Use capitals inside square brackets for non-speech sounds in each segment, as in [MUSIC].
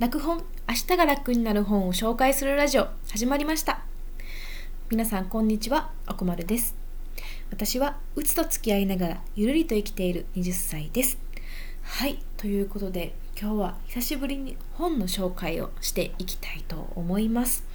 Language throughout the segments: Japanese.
楽本明日が楽になる本を紹介するラジオ始まりました。皆さんこんにちは。おこまるです。私はうつと付き合いながらゆるりと生きている20歳です。はいということで今日は久しぶりに本の紹介をしていきたいと思います。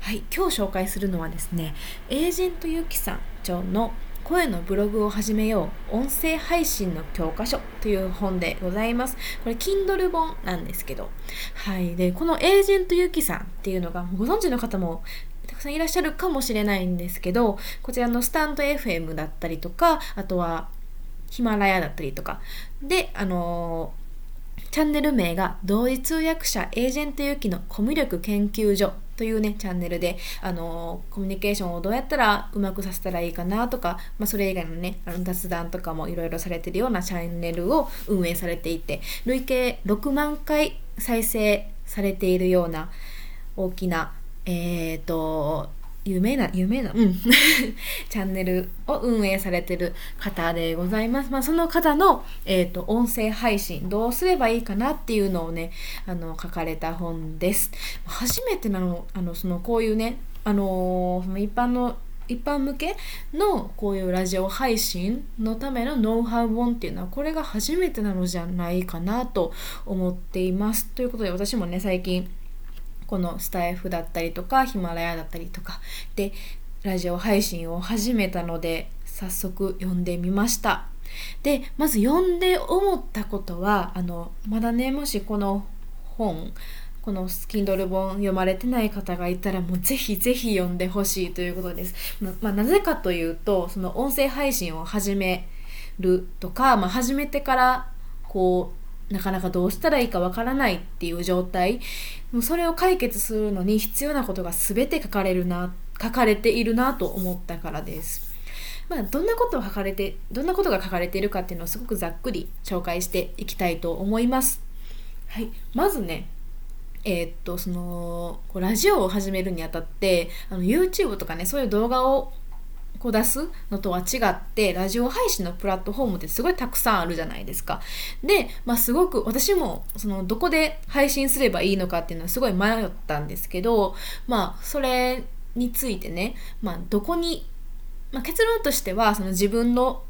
はい今日紹介するのはですねエージェントゆきさん長の声のブログを始めよう。音声配信の教科書という本でございます。これ Kindle 本なんですけど。はい。でこのエージェントゆきさんっていうのがご存知の方もたくさんいらっしゃるかもしれないんですけどこちらのスタンド FM だったりとかあとはヒマラヤだったりとか。であのチャンネル名が同時通訳者エージェントゆきのコミュ力研究所というね、チャンネルで、あのコミュニケーションをどうやったらうまくさせたらいいかなとか、まあ、それ以外のね、あの雑談とかもいろいろされてるようなチャンネルを運営されていて、累計6万回再生されているような大きな、えっ、ー、と、有名な、有名な、うん、[LAUGHS] チャンネルを運営されてる方でございます。まあ、その方の、えっ、ー、と、音声配信、どうすればいいかなっていうのをね、あの、書かれた本です。初めてなの、あの、その、こういうね、あのその一般の一般向けのこういうラジオ配信のためのノウハウ本っていうのはこれが初めてなのじゃないかなと思っています。ということで私もね最近このスタイフだったりとかヒマラヤだったりとかでラジオ配信を始めたので早速読んでみましたでまず読んで思ったことはあのまだねもしこの本このスキンドル本読まれてない方がいたらもうぜひぜひ読んでほしいということです。まあ、なぜかというとその音声配信を始めるとか、まあ、始めてからこうなかなかどうしたらいいかわからないっていう状態もうそれを解決するのに必要なことが全て書かれるな書かれているなと思ったからです。まあ、どんなことを書かれてどんなことが書かれているかっていうのをすごくざっくり紹介していきたいと思います。はい、まずねえー、っとそのラジオを始めるにあたってあの YouTube とかねそういう動画をこ出すのとは違ってラジオ配信のプラットフォームってすごいたくさんあるじゃないですか。で、まあ、すごく私もそのどこで配信すればいいのかっていうのはすごい迷ったんですけど、まあ、それについてね、まあ、どこに、まあ、結論としてはその自分の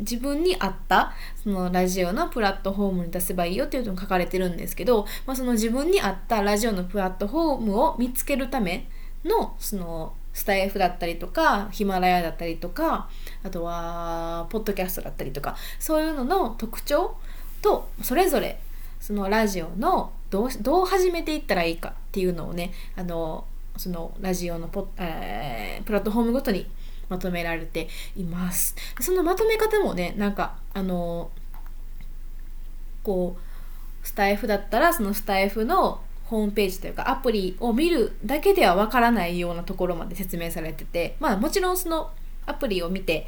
自分に合ったそのラジオのプラットフォームに出せばいいよっていうのが書かれてるんですけど、まあ、その自分に合ったラジオのプラットフォームを見つけるためのそのスタイフだったりとかヒマラヤだったりとかあとはポッドキャストだったりとかそういうのの特徴とそれぞれそのラジオのどうどう始めていったらいいかっていうのをねあのそのラジオのポ、えー、プラットフォームごとにまとめられています。そのまとめ方もねなんかあのこうスタイフだったらそのスタイフのホームページというかアプリを見るだけではわからないようなところまで説明されててまあもちろんそのアプリを見て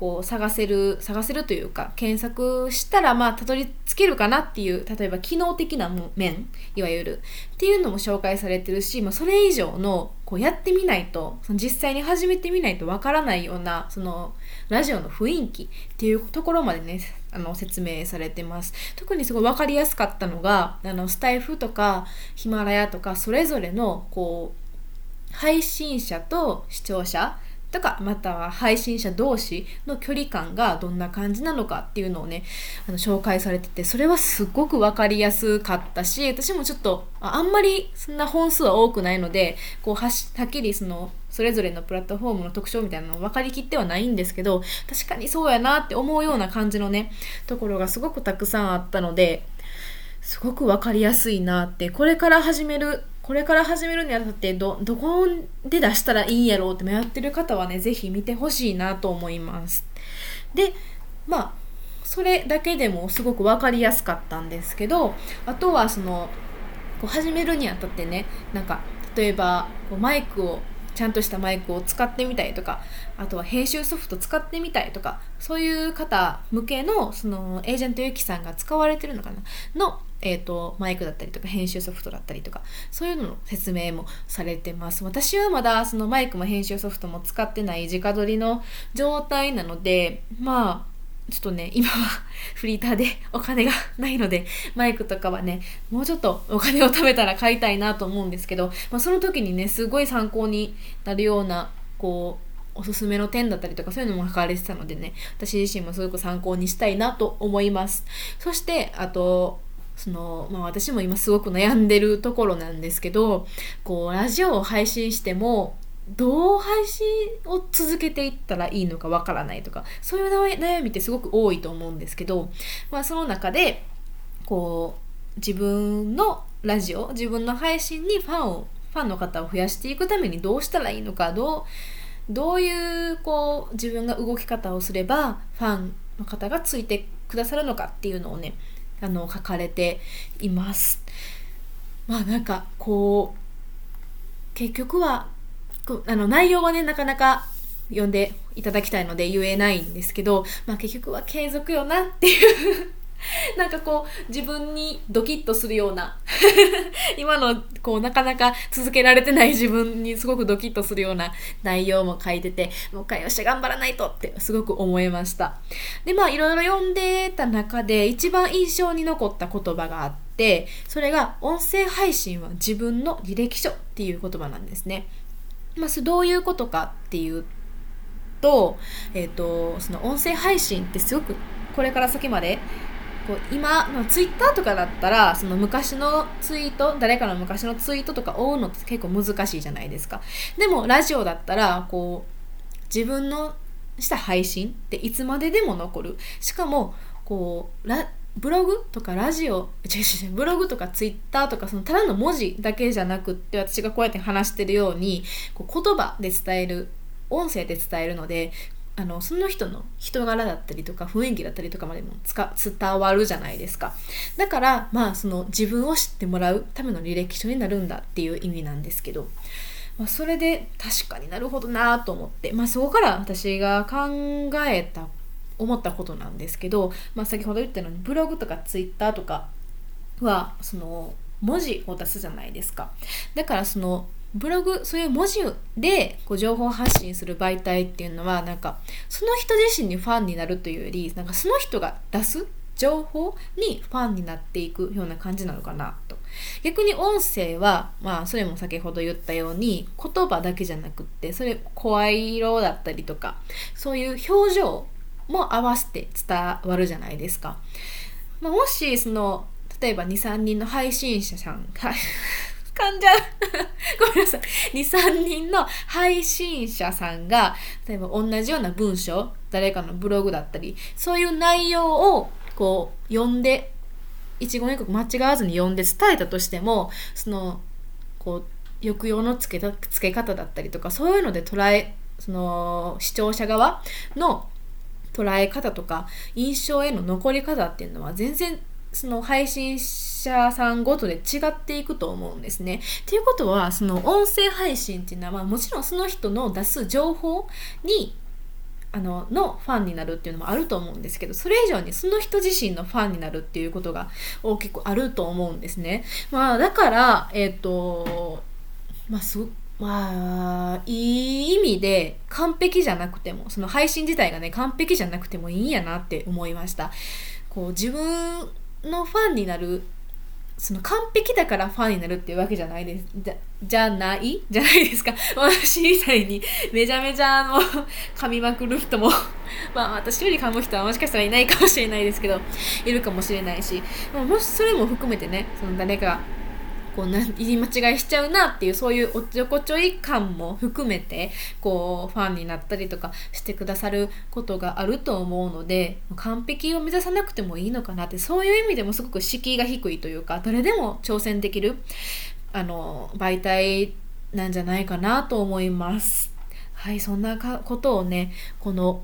こう探せる探せるというか検索したらまあたどり着けるかなっていう例えば機能的な面いわゆるっていうのも紹介されてるし、まあ、それ以上のこうやってみないとその実際に始めてみないとわからないようなそのラジオの雰囲気っていうところまでねあの説明されてます。特にすごい分かりやすかったのがあのスタイフとかヒマラヤとかそれぞれのこう配信者と視聴者とかまたは配信者同士の距離感がどんな感じなのかっていうのをねあの紹介されててそれはすごく分かりやすかったし私もちょっとあんまりそんな本数は多くないのでこうははっきりそのそれぞれのプラットフォームの特徴みたいなの分かりきってはないんですけど確かにそうやなって思うような感じのねところがすごくたくさんあったのですごく分かりやすいなってこれから始めるこれから始めるにあたってどどこで出したらいいんやろうって迷ってる方はね是非見てほしいなと思います。でまあそれだけでもすごく分かりやすかったんですけどあとはそのこう始めるにあたってねなんか例えばこうマイクをちゃんとしたマイクを使ってみたいとかあとは編集ソフト使ってみたいとかそういう方向けのそのエージェントゆきさんが使われてるのかなのえーと、マイクだったりとか編集ソフトだったりとかそういうのの説明もされてます。私はまだそのマイクも編集ソフトも使ってない直撮りの状態なのでまあちょっとね今は [LAUGHS] フリーターで [LAUGHS] お金がないのでマイクとかはねもうちょっとお金を貯めたら買いたいなと思うんですけど、まあ、その時にねすごい参考になるようなこうおすすめの点だったりとかそういうのも書かれてたのでね私自身もすごく参考にしたいなと思います。そしてあとその、まあ、私も今すごく悩んでるところなんですけどこうラジオを配信してもどう配信を続けていったらいいのかわからないとかそういう悩みってすごく多いと思うんですけど、まあ、その中でこう自分のラジオ自分の配信にファンをファンの方を増やしていくためにどうしたらいいのかどうどういうこう自分が動き方をすればファンの方がついてくださるのかっていうのをねあの書かれています。まあなんかこう結局はあの内容はねなかなか読んでいただきたいので言えないんですけど、まあ、結局は継続よなっていう [LAUGHS] なんかこう自分にドキッとするような [LAUGHS] 今のこうなかなか続けられてない自分にすごくドキッとするような内容も書いててもう一回よしゃ頑張らないとってすごく思いました。でまあいろいろ読んでた中で一番印象に残った言葉があってそれが音声配信は自分の履歴書っていう言葉なんですね。まあ、どういうことかっていうと,、えーと、その音声配信ってすごくこれから先までこう今、まあ、ツイッターとかだったらその昔のツイート誰かの昔のツイートとか追うのって結構難しいじゃないですか。でもラジオだったらこう自分のした配信っていつまででも残る。しかもこうブログとかラジオ違う違うブログとかツイッターとかそのただの文字だけじゃなくって私がこうやって話してるようにこう言葉で伝える音声で伝えるのであのその人の人柄だったりとか雰囲気だったりとかまでも伝わるじゃないですか。だからまあその自分を知ってもらうための履歴書になるんだっていう意味なんですけど、まあ、それで確かになるほどなと思って、まあ、そこから私が考えた思ったことなんですけど、まあ、先ほど言ったようにブログとかツイッターとかはその文字を出すじゃないですか。だからそのブログそういう文字でこう情報発信する媒体っていうのはなんかその人自身にファンになるというよりなんかその人が出す情報にファンになっていくような感じなのかなと逆に音声はまあそれも先ほど言ったように言葉だけじゃなくってそれ声色だったりとかそういう表情も合わせて伝わるじゃないですか。まあ、もしその例えば23人の配信者さん噛んじゃう [LAUGHS] ごめんなさい。23人の配信者さんが例えば同じような文章誰かのブログだったりそういう内容をこう読んで一言一句間違わずに読んで伝えたとしてもそのこう抑揚のつけたつけ方だったりとかそういうので捉えその視聴者側の捉え方とか印象への残り方っていうのは全然その配信者さんごとで違っていくと思うんですね。ということはその音声配信っていうのはまあもちろんその人の出す情報にあののファンになるっていうのもあると思うんですけどそれ以上にその人自身のファンになるっていうことが大きくあると思うんですね。まあ、だからえっ、ー、とまあすごまあ、いい意味で完璧じゃなくても、その配信自体がね、完璧じゃなくてもいいんやなって思いました。こう、自分のファンになる、その完璧だからファンになるっていうわけじゃないです。じゃ、じゃない？じゃないですか。[LAUGHS] 私みたいにめちゃめちゃあの、[LAUGHS] 噛みまくる人もまあ私より噛む人はもしかしたらいないかもしれないですけど、いるかもしれないし、もしそれも含めてね、その誰かこうな言い間違いしちゃうなっていうそういうおっちょこちょい感も含めてこうファンになったりとかしてくださることがあると思うので完璧を目指さなくてもいいのかなってそういう意味でもすごく敷居が低いというか誰でも挑戦できるあの媒体なんじゃないかなと思います。はい、そんなことをねこの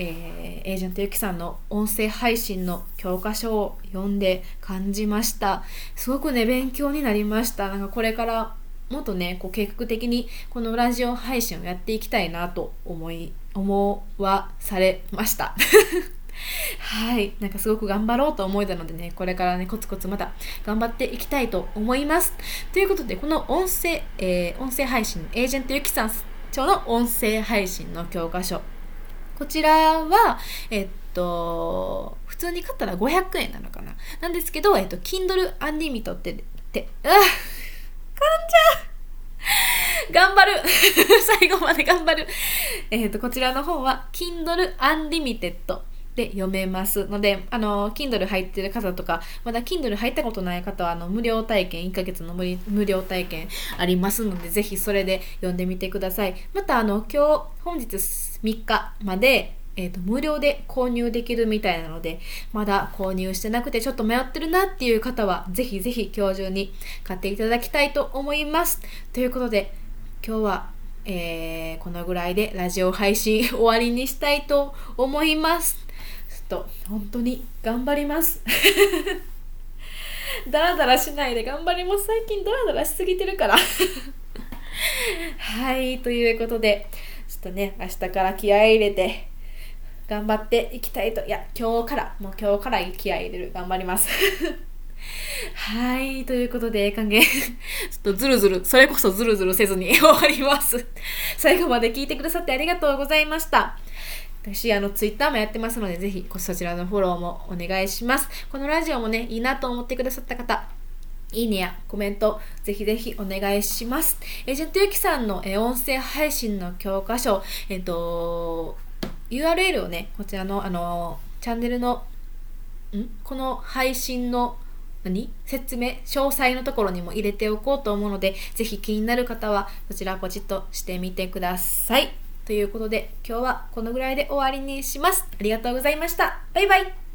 えー、エージェントゆきさんの音声配信の教科書を読んで感じました。すごくね勉強になりました。なんかこれからもっとねこう計画的にこのラジオ配信をやっていきたいなと思い思わされました。[LAUGHS] はい。なんかすごく頑張ろうと思えたのでねこれからねコツコツまた頑張っていきたいと思います。ということでこの音声、えー、音声配信エージェントゆきさん長の音声配信の教科書こちらは、えっと普通に買ったら500円なのかな。なんですけど、えっと、Kindle Unlimited ってってあかんちゃ。う頑張る。[LAUGHS] 最後まで頑張る。えっとこちらの方は Kindle Unlimited で読めますので、あの、Kindle 入ってる方とか、まだ Kindle 入ったことない方は、あの、無料体験、1ヶ月の無料体験ありますので、ぜひそれで読んでみてください。また、あの、今日、本日3日まで、えーと、無料で購入できるみたいなのでまだ購入してなくてちょっと迷ってるなっていう方はぜひぜひ今日中に買っていただきたいと思いますということで今日は、えー、このぐらいでラジオ配信終わりにしたいと思いますと本当に頑張ります。[LAUGHS] ダラダラしないで頑張ります。最近ダラダラしすぎてるから。[LAUGHS] はいということでちょっとね明日から気合い入れて頑張っていきたいと。いや今日からもう今日から気合い入れる。頑張ります。[LAUGHS] はいということで還元ちょっとずるずるそれこそずるずるせずに終わります。最後まで聞いてくださってありがとうございました。私、あの、ツイッターもやってますので、ぜひ、そちらのフォローもお願いします。このラジオもね、いいなと思ってくださった方、いいねやコメント、ぜひぜひお願いします。エージェントゆきさんの、え音声配信の教科書、えっ、と、URL をね、こちらの、あの、チャンネルの、ん？この配信の、何？説明、詳細のところにも入れておこうと思うので、ぜひ気になる方は、そちらポチッとしてみてください。ということで今日はこのぐらいで終わりにします。ありがとうございました。バイバイ。